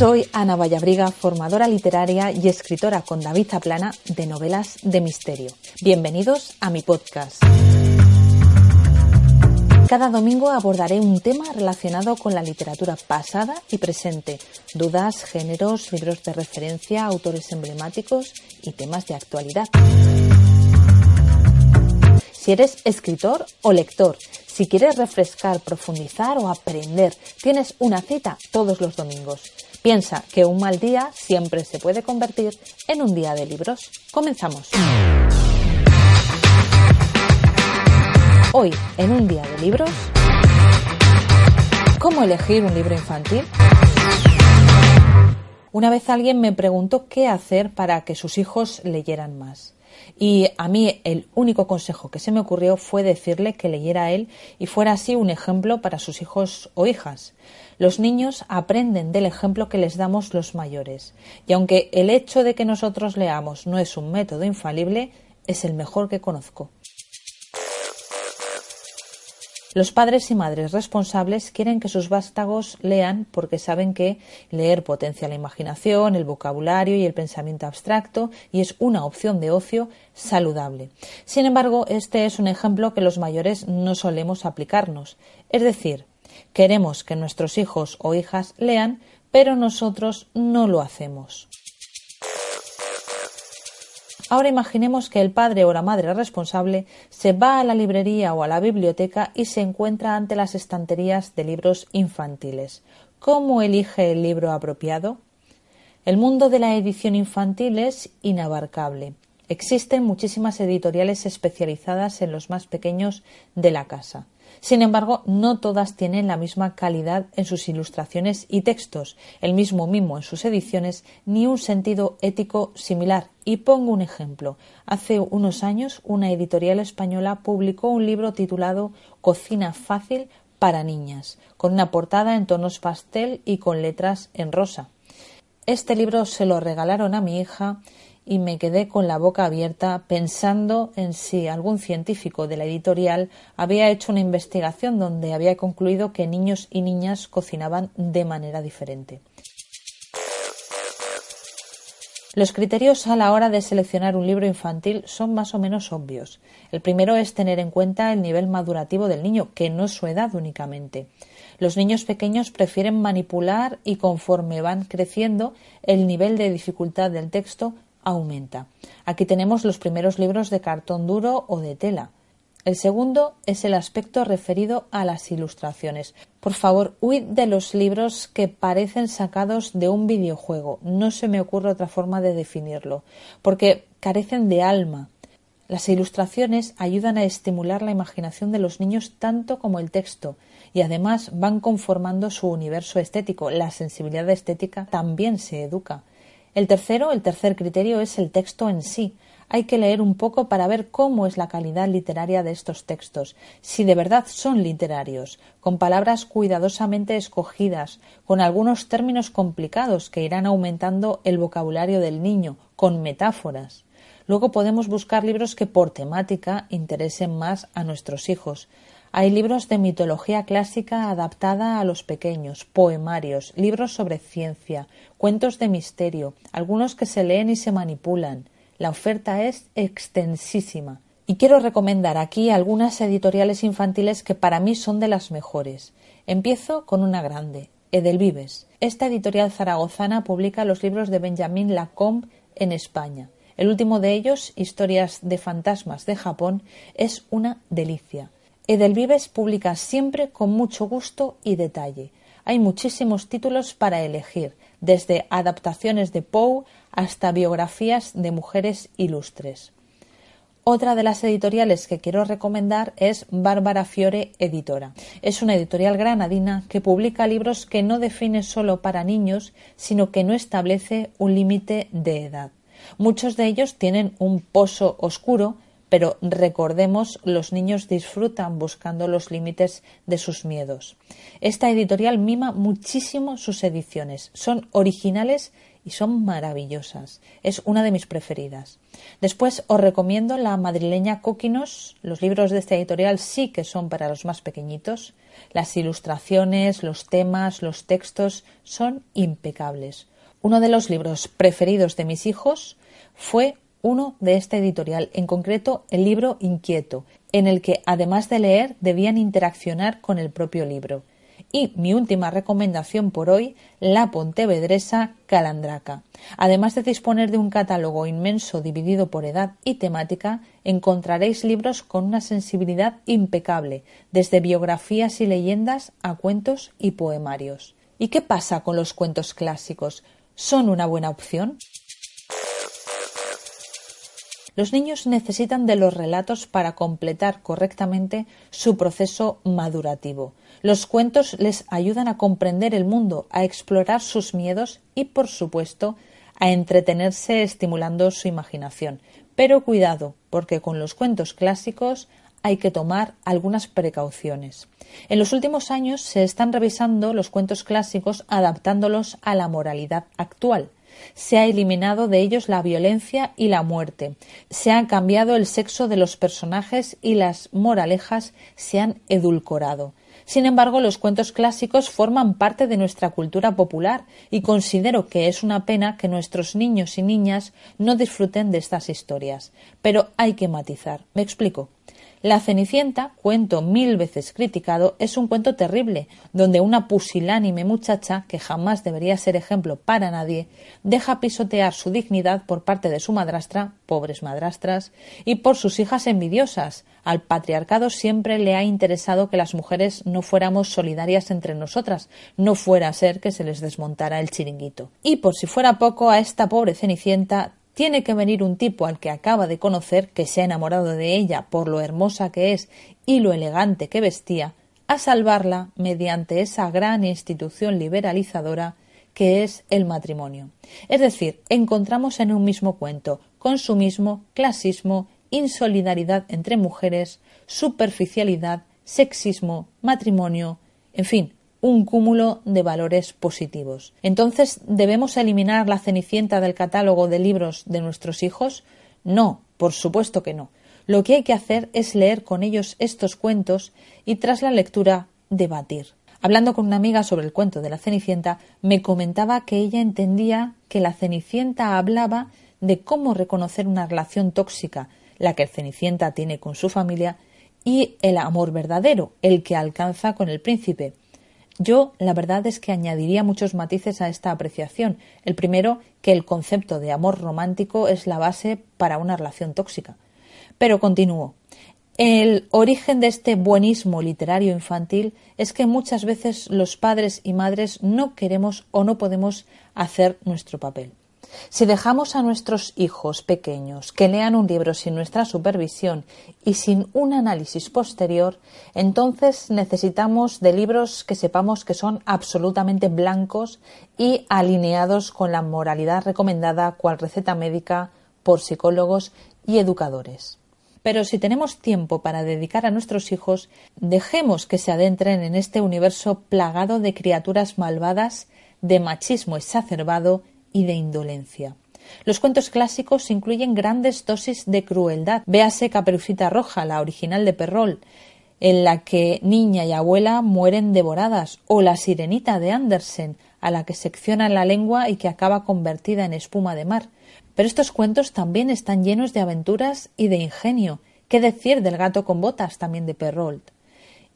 Soy Ana Vallabriga, formadora literaria y escritora con David Zaplana de novelas de misterio. Bienvenidos a mi podcast. Cada domingo abordaré un tema relacionado con la literatura pasada y presente, dudas, géneros, libros de referencia, autores emblemáticos y temas de actualidad. Si eres escritor o lector, si quieres refrescar, profundizar o aprender, tienes una cita todos los domingos. Piensa que un mal día siempre se puede convertir en un día de libros. Comenzamos. Hoy, en un día de libros, ¿cómo elegir un libro infantil? Una vez alguien me preguntó qué hacer para que sus hijos leyeran más. Y a mí el único consejo que se me ocurrió fue decirle que leyera él y fuera así un ejemplo para sus hijos o hijas. Los niños aprenden del ejemplo que les damos los mayores. Y aunque el hecho de que nosotros leamos no es un método infalible, es el mejor que conozco. Los padres y madres responsables quieren que sus vástagos lean porque saben que leer potencia la imaginación, el vocabulario y el pensamiento abstracto y es una opción de ocio saludable. Sin embargo, este es un ejemplo que los mayores no solemos aplicarnos. Es decir, queremos que nuestros hijos o hijas lean, pero nosotros no lo hacemos. Ahora imaginemos que el padre o la madre responsable se va a la librería o a la biblioteca y se encuentra ante las estanterías de libros infantiles. ¿Cómo elige el libro apropiado? El mundo de la edición infantil es inabarcable. Existen muchísimas editoriales especializadas en los más pequeños de la casa. Sin embargo, no todas tienen la misma calidad en sus ilustraciones y textos, el mismo mimo en sus ediciones, ni un sentido ético similar. Y pongo un ejemplo. Hace unos años, una editorial española publicó un libro titulado Cocina fácil para niñas, con una portada en tonos pastel y con letras en rosa. Este libro se lo regalaron a mi hija y me quedé con la boca abierta pensando en si algún científico de la editorial había hecho una investigación donde había concluido que niños y niñas cocinaban de manera diferente. Los criterios a la hora de seleccionar un libro infantil son más o menos obvios. El primero es tener en cuenta el nivel madurativo del niño, que no es su edad únicamente. Los niños pequeños prefieren manipular y conforme van creciendo el nivel de dificultad del texto aumenta. Aquí tenemos los primeros libros de cartón duro o de tela. El segundo es el aspecto referido a las ilustraciones. Por favor, huid de los libros que parecen sacados de un videojuego. No se me ocurre otra forma de definirlo, porque carecen de alma. Las ilustraciones ayudan a estimular la imaginación de los niños tanto como el texto, y además van conformando su universo estético. La sensibilidad estética también se educa. El tercero, el tercer criterio es el texto en sí. Hay que leer un poco para ver cómo es la calidad literaria de estos textos, si de verdad son literarios, con palabras cuidadosamente escogidas, con algunos términos complicados que irán aumentando el vocabulario del niño, con metáforas. Luego podemos buscar libros que por temática interesen más a nuestros hijos. Hay libros de mitología clásica adaptada a los pequeños, poemarios, libros sobre ciencia, cuentos de misterio, algunos que se leen y se manipulan. La oferta es extensísima. Y quiero recomendar aquí algunas editoriales infantiles que para mí son de las mejores. Empiezo con una grande, Edelvives. Esta editorial zaragozana publica los libros de Benjamin Lacombe en España. El último de ellos, Historias de fantasmas de Japón, es una delicia. Edelvives publica siempre con mucho gusto y detalle. Hay muchísimos títulos para elegir, desde adaptaciones de Poe hasta biografías de mujeres ilustres. Otra de las editoriales que quiero recomendar es Bárbara Fiore Editora. Es una editorial granadina que publica libros que no define solo para niños, sino que no establece un límite de edad. Muchos de ellos tienen un pozo oscuro pero recordemos, los niños disfrutan buscando los límites de sus miedos. Esta editorial mima muchísimo sus ediciones, son originales y son maravillosas. Es una de mis preferidas. Después os recomiendo la madrileña Coquinos. Los libros de esta editorial sí que son para los más pequeñitos. Las ilustraciones, los temas, los textos son impecables. Uno de los libros preferidos de mis hijos fue uno de esta editorial, en concreto el libro Inquieto, en el que además de leer debían interaccionar con el propio libro. Y mi última recomendación por hoy, la pontevedresa Calandraca. Además de disponer de un catálogo inmenso dividido por edad y temática, encontraréis libros con una sensibilidad impecable, desde biografías y leyendas a cuentos y poemarios. ¿Y qué pasa con los cuentos clásicos? ¿Son una buena opción? Los niños necesitan de los relatos para completar correctamente su proceso madurativo. Los cuentos les ayudan a comprender el mundo, a explorar sus miedos y, por supuesto, a entretenerse estimulando su imaginación. Pero cuidado, porque con los cuentos clásicos hay que tomar algunas precauciones. En los últimos años se están revisando los cuentos clásicos adaptándolos a la moralidad actual. Se ha eliminado de ellos la violencia y la muerte. Se ha cambiado el sexo de los personajes y las moralejas se han edulcorado. Sin embargo, los cuentos clásicos forman parte de nuestra cultura popular y considero que es una pena que nuestros niños y niñas no disfruten de estas historias. Pero hay que matizar. Me explico. La Cenicienta, cuento mil veces criticado, es un cuento terrible, donde una pusilánime muchacha, que jamás debería ser ejemplo para nadie, deja pisotear su dignidad por parte de su madrastra, pobres madrastras, y por sus hijas envidiosas. Al patriarcado siempre le ha interesado que las mujeres no fuéramos solidarias entre nosotras, no fuera a ser que se les desmontara el chiringuito. Y por si fuera poco, a esta pobre Cenicienta tiene que venir un tipo al que acaba de conocer, que se ha enamorado de ella por lo hermosa que es y lo elegante que vestía, a salvarla mediante esa gran institución liberalizadora que es el matrimonio. Es decir, encontramos en un mismo cuento consumismo, clasismo, insolidaridad entre mujeres, superficialidad, sexismo, matrimonio, en fin, un cúmulo de valores positivos. Entonces, ¿debemos eliminar la Cenicienta del catálogo de libros de nuestros hijos? No, por supuesto que no. Lo que hay que hacer es leer con ellos estos cuentos y tras la lectura debatir. Hablando con una amiga sobre el cuento de la Cenicienta, me comentaba que ella entendía que la Cenicienta hablaba de cómo reconocer una relación tóxica, la que el Cenicienta tiene con su familia, y el amor verdadero, el que alcanza con el príncipe, yo, la verdad es que añadiría muchos matices a esta apreciación. El primero, que el concepto de amor romántico es la base para una relación tóxica. Pero continúo. El origen de este buenismo literario infantil es que muchas veces los padres y madres no queremos o no podemos hacer nuestro papel. Si dejamos a nuestros hijos pequeños que lean un libro sin nuestra supervisión y sin un análisis posterior, entonces necesitamos de libros que sepamos que son absolutamente blancos y alineados con la moralidad recomendada cual receta médica por psicólogos y educadores. Pero si tenemos tiempo para dedicar a nuestros hijos, dejemos que se adentren en este universo plagado de criaturas malvadas, de machismo exacerbado y de indolencia. Los cuentos clásicos incluyen grandes dosis de crueldad. Véase Caperucita Roja, la original de Perrol, en la que niña y abuela mueren devoradas, o La Sirenita de Andersen, a la que secciona la lengua y que acaba convertida en espuma de mar. Pero estos cuentos también están llenos de aventuras y de ingenio. ¿Qué decir del gato con botas también de Perrault?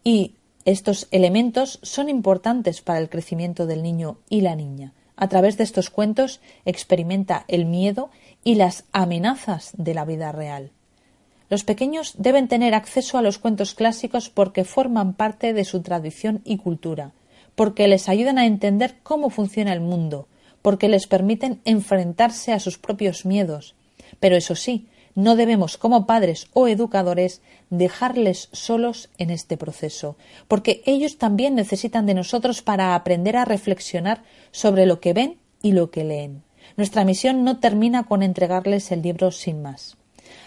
Y estos elementos son importantes para el crecimiento del niño y la niña. A través de estos cuentos experimenta el miedo y las amenazas de la vida real. Los pequeños deben tener acceso a los cuentos clásicos porque forman parte de su tradición y cultura, porque les ayudan a entender cómo funciona el mundo, porque les permiten enfrentarse a sus propios miedos. Pero eso sí, no debemos, como padres o educadores, dejarles solos en este proceso, porque ellos también necesitan de nosotros para aprender a reflexionar sobre lo que ven y lo que leen. Nuestra misión no termina con entregarles el libro sin más.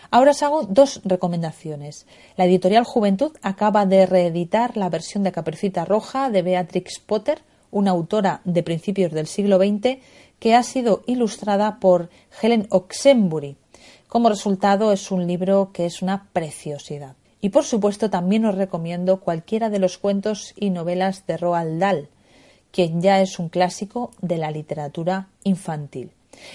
Ahora os hago dos recomendaciones. La editorial Juventud acaba de reeditar la versión de Caperucita Roja de Beatrix Potter, una autora de principios del siglo XX que ha sido ilustrada por Helen Oxenbury. Como resultado es un libro que es una preciosidad. Y por supuesto también os recomiendo cualquiera de los cuentos y novelas de Roald Dahl, quien ya es un clásico de la literatura infantil.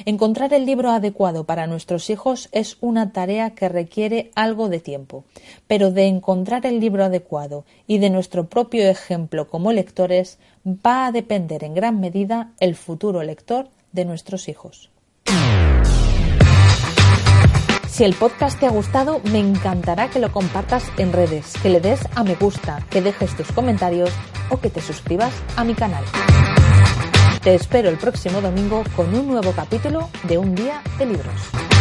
Encontrar el libro adecuado para nuestros hijos es una tarea que requiere algo de tiempo, pero de encontrar el libro adecuado y de nuestro propio ejemplo como lectores va a depender en gran medida el futuro lector de nuestros hijos. Si el podcast te ha gustado, me encantará que lo compartas en redes, que le des a me gusta, que dejes tus comentarios o que te suscribas a mi canal. Te espero el próximo domingo con un nuevo capítulo de Un Día de Libros.